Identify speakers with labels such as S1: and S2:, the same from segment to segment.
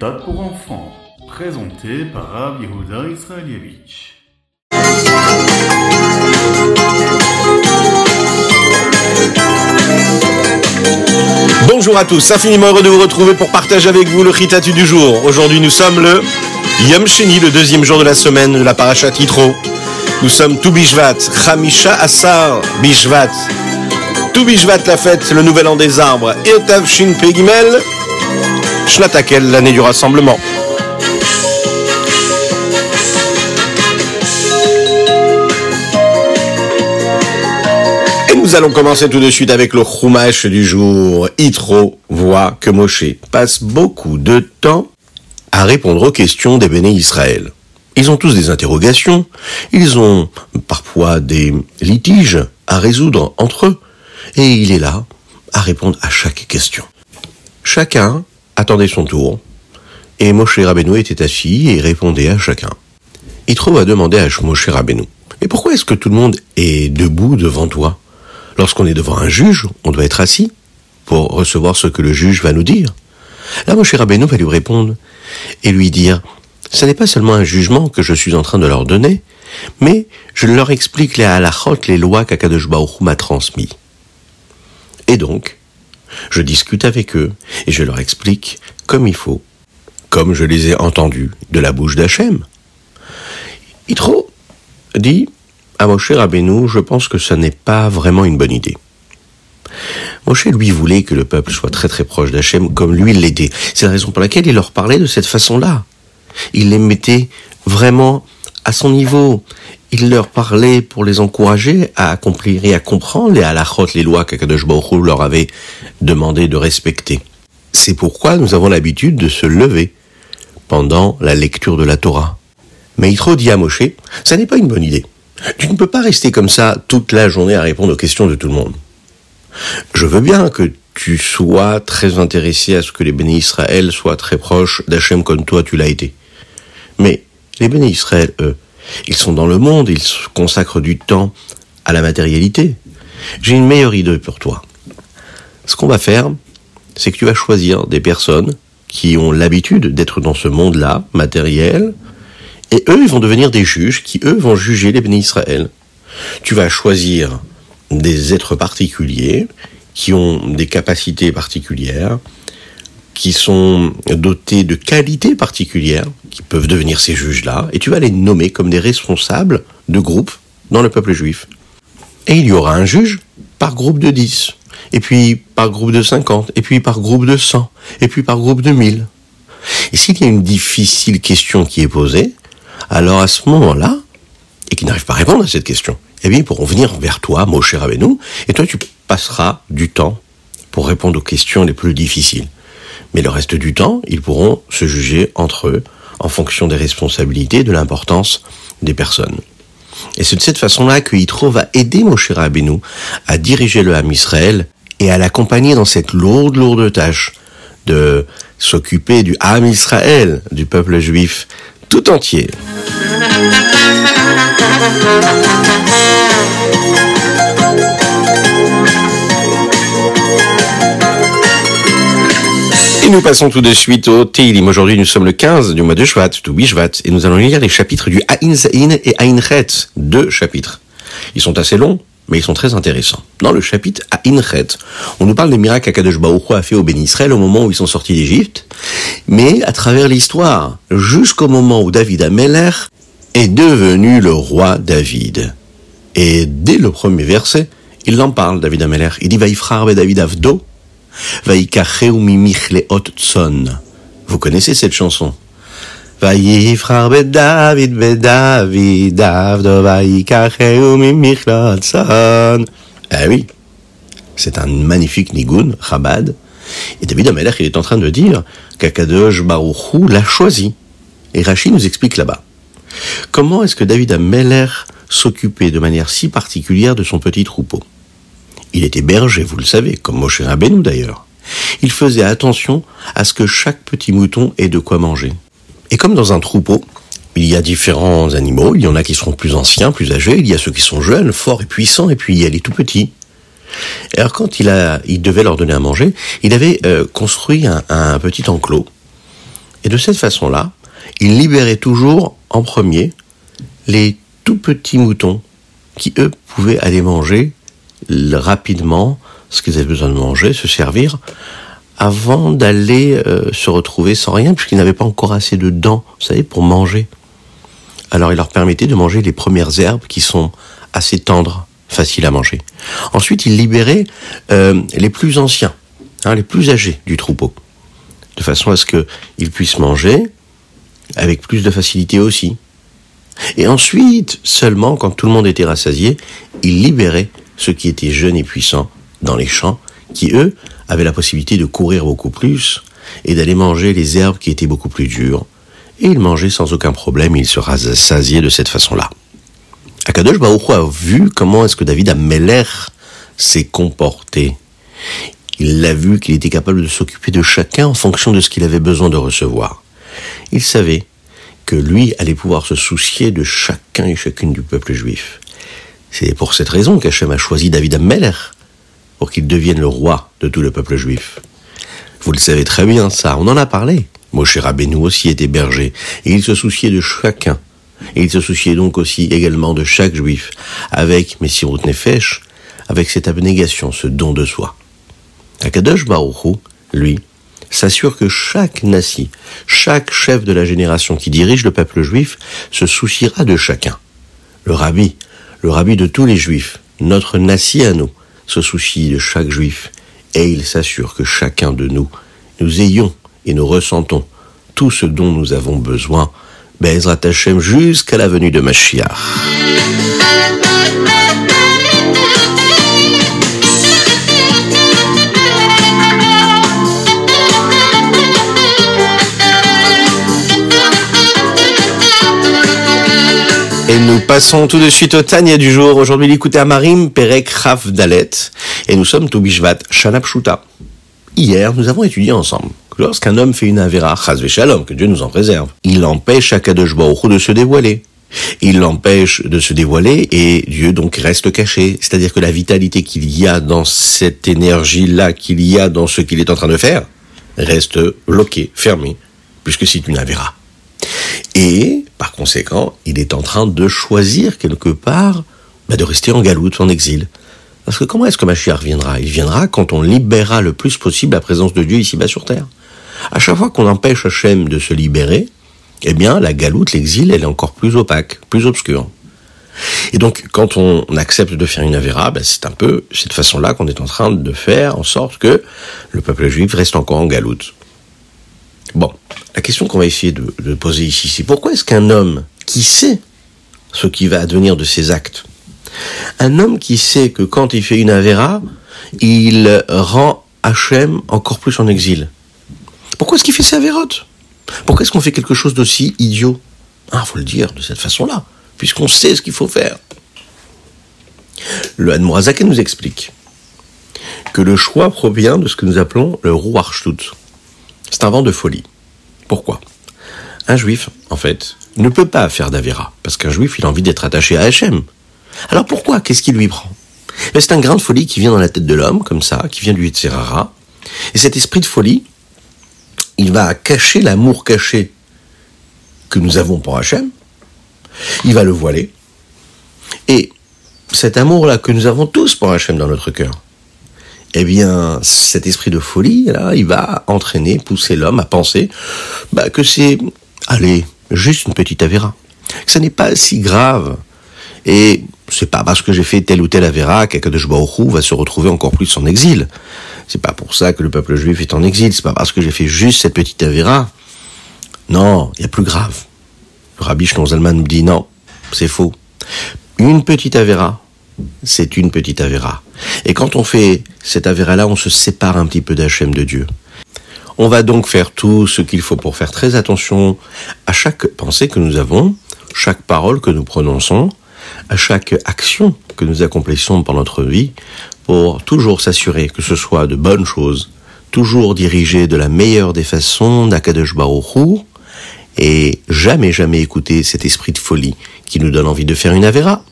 S1: méthode pour enfants, présenté par Rav Yehuda Israelievich.
S2: Bonjour à tous, infiniment heureux de vous retrouver pour partager avec vous le Ritatu du jour. Aujourd'hui nous sommes le Yom Sheni, le deuxième jour de la semaine de la Parashat Yitro. Nous sommes tout Bishvat, Chamisha Asar Bishvat. Tout Bishvat la fête, le nouvel an des arbres, Etav Shin Pegimel, Shnatakel, l'année du rassemblement. Et nous allons commencer tout de suite avec le Chumash du jour. Itro voit que Moshe passe beaucoup de temps à répondre aux questions des béné Israël. Ils ont tous des interrogations, ils ont parfois des litiges à résoudre entre eux, et il est là à répondre à chaque question. Chacun attendait son tour, et Moshe Rabbeinu était assis et répondait à chacun. Yitro va demander à Moshe Rabbeinu, mais pourquoi est-ce que tout le monde est debout devant toi Lorsqu'on est devant un juge, on doit être assis pour recevoir ce que le juge va nous dire. Là, Moshe Rabbeinu va lui répondre et lui dire, ce n'est pas seulement un jugement que je suis en train de leur donner, mais je leur explique les halachot, les lois qu'Akadosh Baruch m'a transmis. Et donc, je discute avec eux et je leur explique comme il faut, comme je les ai entendus de la bouche d'Hachem. Yitro dit à Moshe Rabbeinu, je pense que ce n'est pas vraiment une bonne idée. Moshe, lui, voulait que le peuple soit très très proche d'Hachem comme lui l'était. C'est la raison pour laquelle il leur parlait de cette façon-là. Il les mettait vraiment à son niveau. Il leur parlait pour les encourager à accomplir et à comprendre les halachot, les lois qu'Akadosh Baruch leur avait demandé de respecter. C'est pourquoi nous avons l'habitude de se lever pendant la lecture de la Torah. Mais Yitro dit à Moshe, ça n'est pas une bonne idée. Tu ne peux pas rester comme ça toute la journée à répondre aux questions de tout le monde. Je veux bien que tu sois très intéressé à ce que les bénis Israël soient très proches d'Hachem comme toi tu l'as été. Mais les bénis Israël, eux, ils sont dans le monde, ils consacrent du temps à la matérialité. J'ai une meilleure idée pour toi. Ce qu'on va faire, c'est que tu vas choisir des personnes qui ont l'habitude d'être dans ce monde-là, matériel, et eux, ils vont devenir des juges qui, eux, vont juger les bénis Israël. Tu vas choisir des êtres particuliers qui ont des capacités particulières, qui sont dotés de qualités particulières, qui peuvent devenir ces juges-là, et tu vas les nommer comme des responsables de groupes dans le peuple juif. Et il y aura un juge par groupe de 10, et puis par groupe de 50, et puis par groupe de 100, et puis par groupe de 1000. Et s'il y a une difficile question qui est posée, alors à ce moment-là, et qui n'arrive pas à répondre à cette question, eh bien, ils pourront venir vers toi, Moshe Rabbeinu, et toi, tu passeras du temps pour répondre aux questions les plus difficiles. Mais le reste du temps, ils pourront se juger entre eux en fonction des responsabilités, de l'importance des personnes. Et c'est de cette façon-là que Yitro va aider Moshe Rabbeinu à diriger le Ham Israël et à l'accompagner dans cette lourde, lourde tâche de s'occuper du Ham Israël, du peuple juif tout entier. Et nous passons tout de suite au Teilim. Aujourd'hui, nous sommes le 15 du mois de Shvat, tout Bishvat, et nous allons lire les chapitres du Ain Zain et Ain Chet, deux chapitres. Ils sont assez longs, mais ils sont très intéressants. Dans le chapitre Ain Chet, on nous parle des miracles qu'Akadosh Baruch a fait au Béni Israël au moment où ils sont sortis d'Égypte, mais à travers l'histoire, jusqu'au moment où David Ameller est devenu le roi David. Et dès le premier verset, il en parle, David Ameller. Il dit, Vaïfrar David Avdo, tson. Vous connaissez cette chanson? Ah oui, c'est un magnifique nigun, Chabad. Et David Ameller, il est en train de dire qu'Akadosh Baruchou l'a choisi. Et Rachid nous explique là-bas. Comment est-ce que David Ameller s'occupait de manière si particulière de son petit troupeau? Il était berger, vous le savez, comme Moshe Rabbeinu d'ailleurs. Il faisait attention à ce que chaque petit mouton ait de quoi manger. Et comme dans un troupeau, il y a différents animaux, il y en a qui seront plus anciens, plus âgés, il y a ceux qui sont jeunes, forts et puissants, et puis il y a les tout petits. Et alors quand il, a, il devait leur donner à manger, il avait euh, construit un, un petit enclos. Et de cette façon-là, il libérait toujours en premier les tout petits moutons qui, eux, pouvaient aller manger rapidement ce qu'ils avaient besoin de manger, se servir, avant d'aller euh, se retrouver sans rien, puisqu'ils n'avaient pas encore assez de dents, vous savez, pour manger. Alors il leur permettait de manger les premières herbes qui sont assez tendres, faciles à manger. Ensuite, il libérait euh, les plus anciens, hein, les plus âgés du troupeau, de façon à ce qu'ils puissent manger avec plus de facilité aussi. Et ensuite, seulement quand tout le monde était rassasié, il libérait ceux qui étaient jeunes et puissants dans les champs, qui eux avaient la possibilité de courir beaucoup plus et d'aller manger les herbes qui étaient beaucoup plus dures. Et ils mangeaient sans aucun problème, ils se rassasiaient de cette façon-là. Akadosh Baruch a vu comment est-ce que David Ameller s'est comporté. Il l'a vu qu'il était capable de s'occuper de chacun en fonction de ce qu'il avait besoin de recevoir. Il savait que lui allait pouvoir se soucier de chacun et chacune du peuple juif. C'est pour cette raison qu'Hachem a choisi David Ameller pour qu'il devienne le roi de tout le peuple juif. Vous le savez très bien, ça, on en a parlé. Moshe Rabbeinu aussi était berger, et il se souciait de chacun. Et il se souciait donc aussi également de chaque juif, avec Messirut Nefesh, avec cette abnégation, ce don de soi. Akadosh Baruchou, lui, s'assure que chaque nasi, chaque chef de la génération qui dirige le peuple juif, se souciera de chacun. Le rabbi, le rabbi de tous les juifs, notre nasi à nous, se soucie de chaque juif, et il s'assure que chacun de nous, nous ayons et nous ressentons tout ce dont nous avons besoin, Bezrat Hashem jusqu'à la venue de Mashiach. Nous passons tout de suite au Tania du jour. Aujourd'hui, l'écouter Marim Perek Rav Dalet. Et nous sommes tout Bishvat Shanapshuta. Hier, nous avons étudié ensemble que lorsqu'un homme fait une Avera, Chaz Shalom, que Dieu nous en préserve, il empêche Akadosh Baruch de se dévoiler. Il l'empêche de se dévoiler et Dieu donc reste caché. C'est-à-dire que la vitalité qu'il y a dans cette énergie-là, qu'il y a dans ce qu'il est en train de faire, reste bloquée, fermée, puisque c'est une Avera. Et, par conséquent, il est en train de choisir quelque part bah, de rester en galoute, en exil. Parce que comment est-ce que Mashiach reviendra Il viendra quand on libérera le plus possible la présence de Dieu ici-bas sur terre. À chaque fois qu'on empêche Hachem de se libérer, eh bien, la galoute, l'exil, elle est encore plus opaque, plus obscure. Et donc, quand on accepte de faire une avéra, ben, c'est un peu cette façon-là qu'on est en train de faire en sorte que le peuple juif reste encore en galoute. Bon, la question qu'on va essayer de, poser ici, c'est pourquoi est-ce qu'un homme qui sait ce qui va advenir de ses actes, un homme qui sait que quand il fait une avéra, il rend Hachem encore plus en exil? Pourquoi est-ce qu'il fait ses avérotes Pourquoi est-ce qu'on fait quelque chose d'aussi idiot? Ah, faut le dire de cette façon-là, puisqu'on sait ce qu'il faut faire. Le Hanmorazake nous explique que le choix provient de ce que nous appelons le Rouarchtut. C'est un vent de folie. Pourquoi? Un juif, en fait, ne peut pas faire d'Avera, parce qu'un juif, il a envie d'être attaché à Hachem. Alors pourquoi? Qu'est-ce qui lui prend? C'est un grain de folie qui vient dans la tête de l'homme, comme ça, qui vient du Yetzirara. Et cet esprit de folie, il va cacher l'amour caché que nous avons pour Hachem. Il va le voiler. Et cet amour-là que nous avons tous pour Hachem dans notre cœur, eh bien, cet esprit de folie, là, il va entraîner, pousser l'homme à penser bah, que c'est, allez, juste une petite avéra. Que ça n'est pas si grave. Et c'est pas parce que j'ai fait tel ou tel avéra qu'Akadosh Baruch va se retrouver encore plus en exil. C'est pas pour ça que le peuple juif est en exil. C'est pas parce que j'ai fait juste cette petite avéra. Non, il y a plus grave. Le rabbi Zalman me dit non, c'est faux. Une petite avéra, c'est une petite avéra. Et quand on fait cette avéra-là, on se sépare un petit peu d'Hachem de Dieu. On va donc faire tout ce qu'il faut pour faire très attention à chaque pensée que nous avons, chaque parole que nous prononçons, à chaque action que nous accomplissons pendant notre vie, pour toujours s'assurer que ce soit de bonnes choses, toujours dirigé de la meilleure des façons d'Akadosh Baruch et jamais, jamais écouter cet esprit de folie qui nous donne envie de faire une avéra.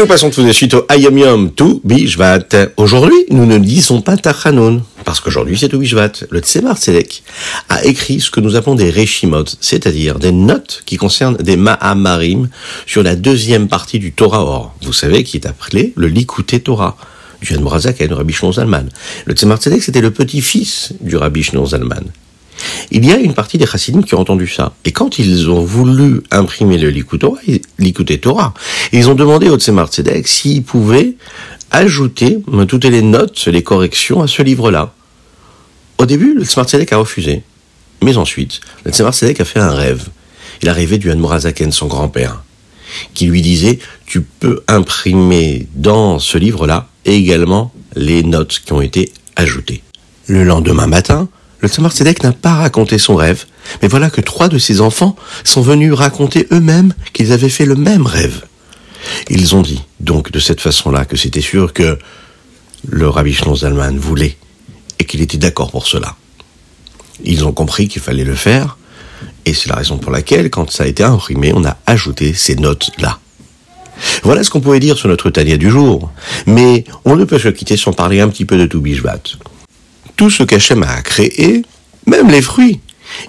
S2: Nous passons tout de suite au Ayom Yom Tu Bishvat. Aujourd'hui, nous ne disons pas Tachanoun, parce qu'aujourd'hui c'est au Bishvat. Le Tzemar Tzedek a écrit ce que nous appelons des Reshimot, c'est-à-dire des notes qui concernent des Mahamarim sur la deuxième partie du Torah Or. Vous savez, qui est appelé le Likute Torah du du Rabbi Shnon Zalman. Le Tzemar Tzedek, c'était le petit-fils du Rabbi Shnon Zalman. Il y a une partie des chassidim qui ont entendu ça. Et quand ils ont voulu imprimer le Likuté Torah, ils ont demandé au Tzemar Tzedek s'il pouvait ajouter toutes les notes, les corrections à ce livre-là. Au début, le Tzemar Tzedek a refusé. Mais ensuite, le Tzemar Tzedek a fait un rêve. Il a rêvé du Hanmorazaken, son grand-père, qui lui disait, tu peux imprimer dans ce livre-là également les notes qui ont été ajoutées. Le lendemain matin, le Tzemar Tzedek n'a pas raconté son rêve, mais voilà que trois de ses enfants sont venus raconter eux-mêmes qu'ils avaient fait le même rêve. Ils ont dit donc de cette façon-là que c'était sûr que le Rabbi Shlon Zalman voulait et qu'il était d'accord pour cela. Ils ont compris qu'il fallait le faire, et c'est la raison pour laquelle, quand ça a été imprimé, on a ajouté ces notes-là. Voilà ce qu'on pouvait dire sur notre Tania du jour. Mais on ne peut se quitter sans parler un petit peu de Toubishvat tout ce qu'Hachem a créé, même les fruits,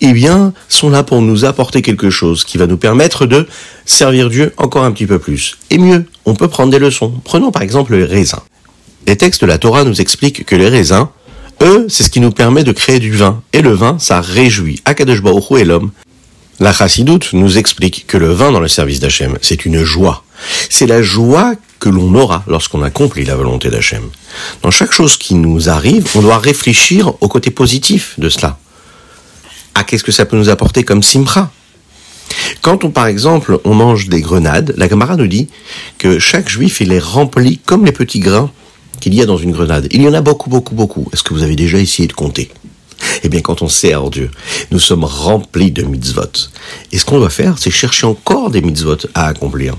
S2: eh bien, sont là pour nous apporter quelque chose qui va nous permettre de servir Dieu encore un petit peu plus. Et mieux, on peut prendre des leçons. Prenons par exemple les raisins. Les textes de la Torah nous expliquent que les raisins, eux, c'est ce qui nous permet de créer du vin. Et le vin, ça réjouit Akadosh et l'homme. La Chassidoute nous explique que le vin dans le service d'Hachem, c'est une joie. C'est la joie que l'on aura lorsqu'on accomplit la volonté d'Hachem. Dans chaque chose qui nous arrive, on doit réfléchir au côté positif de cela. À qu'est-ce que ça peut nous apporter comme simra Quand on, par exemple, on mange des grenades, la Gemara nous dit que chaque juif, il est rempli comme les petits grains qu'il y a dans une grenade. Il y en a beaucoup, beaucoup, beaucoup. Est-ce que vous avez déjà essayé de compter? Eh bien, quand on sert Dieu, nous sommes remplis de mitzvot. Et ce qu'on doit faire, c'est chercher encore des mitzvot à accomplir.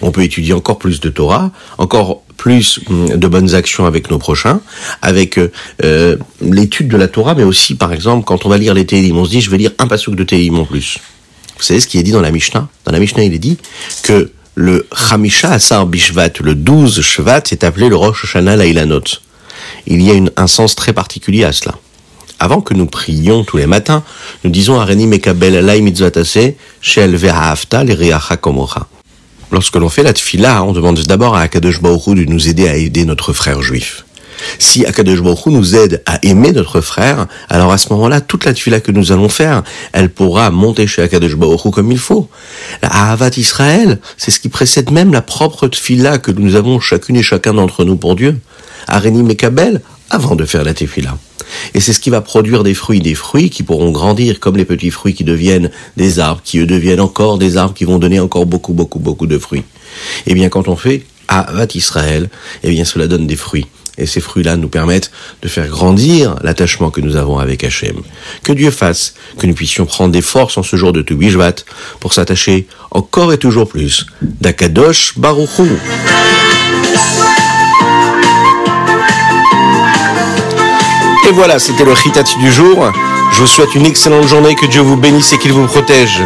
S2: On peut étudier encore plus de Torah, encore plus hum, de bonnes actions avec nos prochains, avec euh, euh, l'étude de la Torah, mais aussi, par exemple, quand on va lire les Télim, on se dit, je vais lire un pasuk de Télim en plus. Vous savez ce qui est dit dans la Mishnah? Dans la Mishnah, il est dit que le Chamisha Asar Bishvat, le 12 Shvat, est appelé le Rosh Hashanah Lailanot. Il y a un sens très particulier à cela. Avant que nous prions tous les matins, nous disons Areni Mekabel Lai Mitzvatase, Shel Ve'ahavta L'Eriacha Komocha. Lorsque l'on fait la tfila, on demande d'abord à Akadosh Baruch de nous aider à aider notre frère juif. Si Akadosh nous aide à aimer notre frère, alors à ce moment-là, toute la tfila que nous allons faire, elle pourra monter chez Akadosh comme il faut. La Ahavat Israël, c'est ce qui précède même la propre tfila que nous avons chacune et chacun d'entre nous pour Dieu. Areni Mekabel, avant de faire la tefila. Et c'est ce qui va produire des fruits, des fruits qui pourront grandir comme les petits fruits qui deviennent des arbres, qui eux deviennent encore des arbres qui vont donner encore beaucoup, beaucoup, beaucoup de fruits. Eh bien, quand on fait Avat Israël, eh bien, cela donne des fruits. Et ces fruits-là nous permettent de faire grandir l'attachement que nous avons avec Hachem. Que Dieu fasse que nous puissions prendre des forces en ce jour de Toubishvat pour s'attacher encore et toujours plus d'Akadosh Baruchou. Et voilà, c'était le Ritati du jour. Je vous souhaite une excellente journée, que Dieu vous bénisse et qu'il vous protège.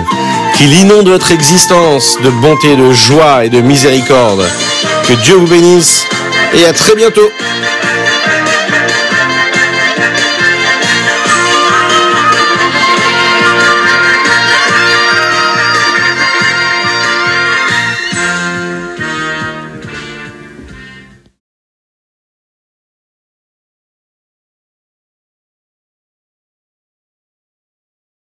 S2: Qu'il inonde votre existence de bonté, de joie et de miséricorde. Que Dieu vous bénisse et à très bientôt.